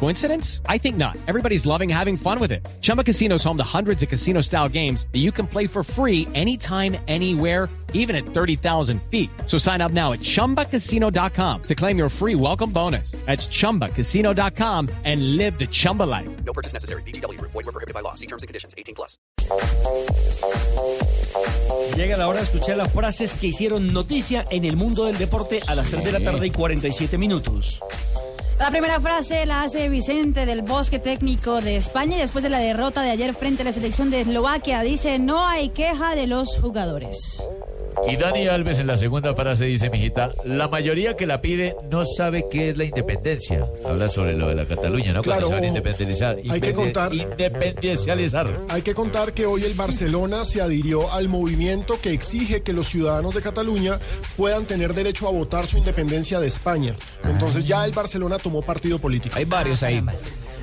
Coincidence? I think not. Everybody's loving having fun with it. Chumba Casino is home to hundreds of casino style games that you can play for free anytime, anywhere, even at 30,000 feet. So sign up now at chumbacasino.com to claim your free welcome bonus. That's chumbacasino.com and live the Chumba life. No purchase necessary. BGW. Void were prohibited by law. See terms and conditions. 18 plus. Llega la hora de escuchar las frases que hicieron noticia en el mundo del deporte a las 3 de la tarde y 47 minutos. La primera frase la hace Vicente del Bosque Técnico de España y después de la derrota de ayer frente a la selección de Eslovaquia dice no hay queja de los jugadores. Y Dani Alves en la segunda frase dice, mijita, la mayoría que la pide no sabe qué es la independencia. Habla sobre lo de la Cataluña, ¿no? Claro, Cuando se van a independizar. Hay que contar- Independencializar. Hay que contar que hoy el Barcelona se adhirió al movimiento que exige que los ciudadanos de Cataluña puedan tener derecho a votar su independencia de España. Entonces ya el Barcelona tomó partido político. Hay varios ahí.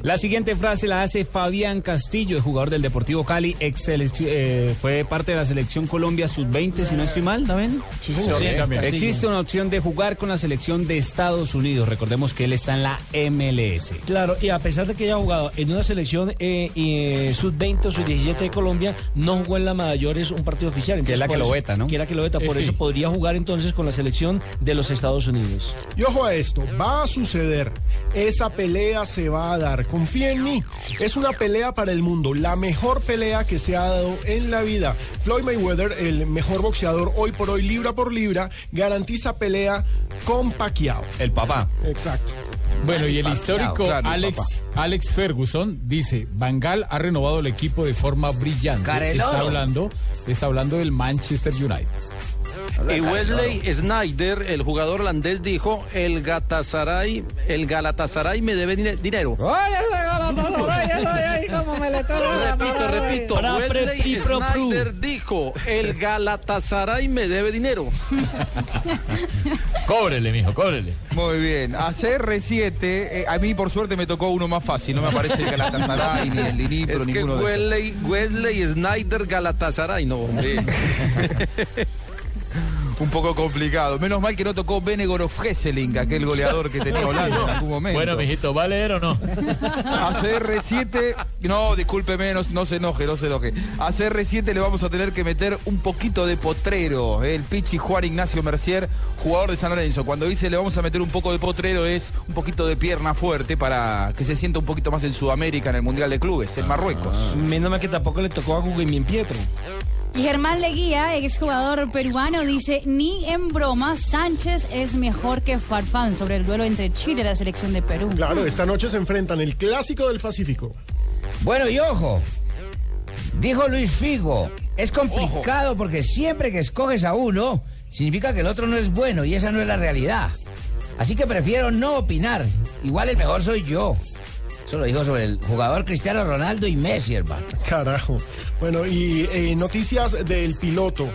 La siguiente frase la hace Fabián Castillo, el jugador del Deportivo Cali, ex eh, fue parte de la selección Colombia sub-20, si no estoy mal, ¿también? Sí, señor. Existe una opción de jugar con la selección de Estados Unidos. Recordemos que él está en la MLS. Claro, y a pesar de que haya jugado en una selección eh, eh, sub-20 o sub-17 de Colombia, no jugó en la mayores un partido oficial. Que es la que lo veta, ¿no? Que es la que lo veta, por Eh, eso sí. podría jugar entonces con la selección de los Estados Unidos. Y ojo a esto, va a suceder. Esa pelea se va a dar. Confía en mí. Es una pelea para el mundo. La mejor pelea que se ha dado en la vida. Floyd Mayweather, el mejor boxeador hoy por hoy, libra por libra, garantiza pelea con Pacquiao. El papá. Exacto. Bueno, y el histórico claro, Alex, Alex Ferguson dice, Bangal ha renovado el equipo de forma brillante. Careloro. Está hablando, está hablando del Manchester United. Y Wesley Snyder, el jugador holandés, dijo, el Galatasaray, el Galatasaray me debe dine- dinero. Repito, repito, Para pre- Wesley y pro pru. Snyder dijo, el Galatasaray me debe dinero. Cóbrele, mijo, cóbrele. Muy bien. A CR7, eh, a mí por suerte me tocó uno más fácil. No me aparece el Galatasaray ni el Dinipro, Es que ninguno de esos. Wesley, Wesley Snyder Galatasaray, no, hombre. Un poco complicado. Menos mal que no tocó Benegorov Hesseling, aquel goleador que tenía Holanda en algún momento. Bueno, mijito, ¿va a leer o no? A CR7, no, discúlpeme, no, no se enoje, no se enoje. A CR7 le vamos a tener que meter un poquito de potrero. eh, El Pichi Juan Ignacio Mercier, jugador de San Lorenzo. Cuando dice le vamos a meter un poco de potrero es un poquito de pierna fuerte para que se sienta un poquito más en Sudamérica, en el Mundial de Clubes, en Marruecos. Menos mal que tampoco le tocó a Guglielmin Pietro. Y Germán Leguía, exjugador peruano, dice ni en broma Sánchez es mejor que Farfán sobre el duelo entre Chile y la selección de Perú. Claro, esta noche se enfrentan el clásico del Pacífico. Bueno, y ojo, dijo Luis Figo, es complicado porque siempre que escoges a uno, significa que el otro no es bueno y esa no es la realidad. Así que prefiero no opinar. Igual el mejor soy yo. Eso lo dijo sobre el jugador Cristiano Ronaldo y Messi, hermano. Carajo. Bueno, y eh, noticias del piloto.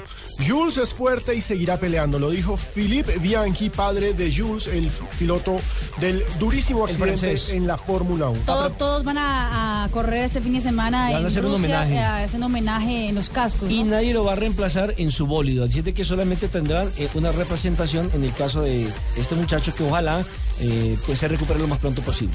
Jules es fuerte y seguirá peleando. Lo dijo Philippe Bianchi, padre de Jules, el piloto del durísimo accidente francés. en la Fórmula 1. Todo- todos van a, a correr este fin de semana Le van a hacer un homenaje. eh, haciendo homenaje en los cascos. Y ¿no? nadie lo va a reemplazar en su bólido. Así de que solamente tendrán eh, una representación en el caso de este muchacho que ojalá eh, pues se recupere lo más pronto posible.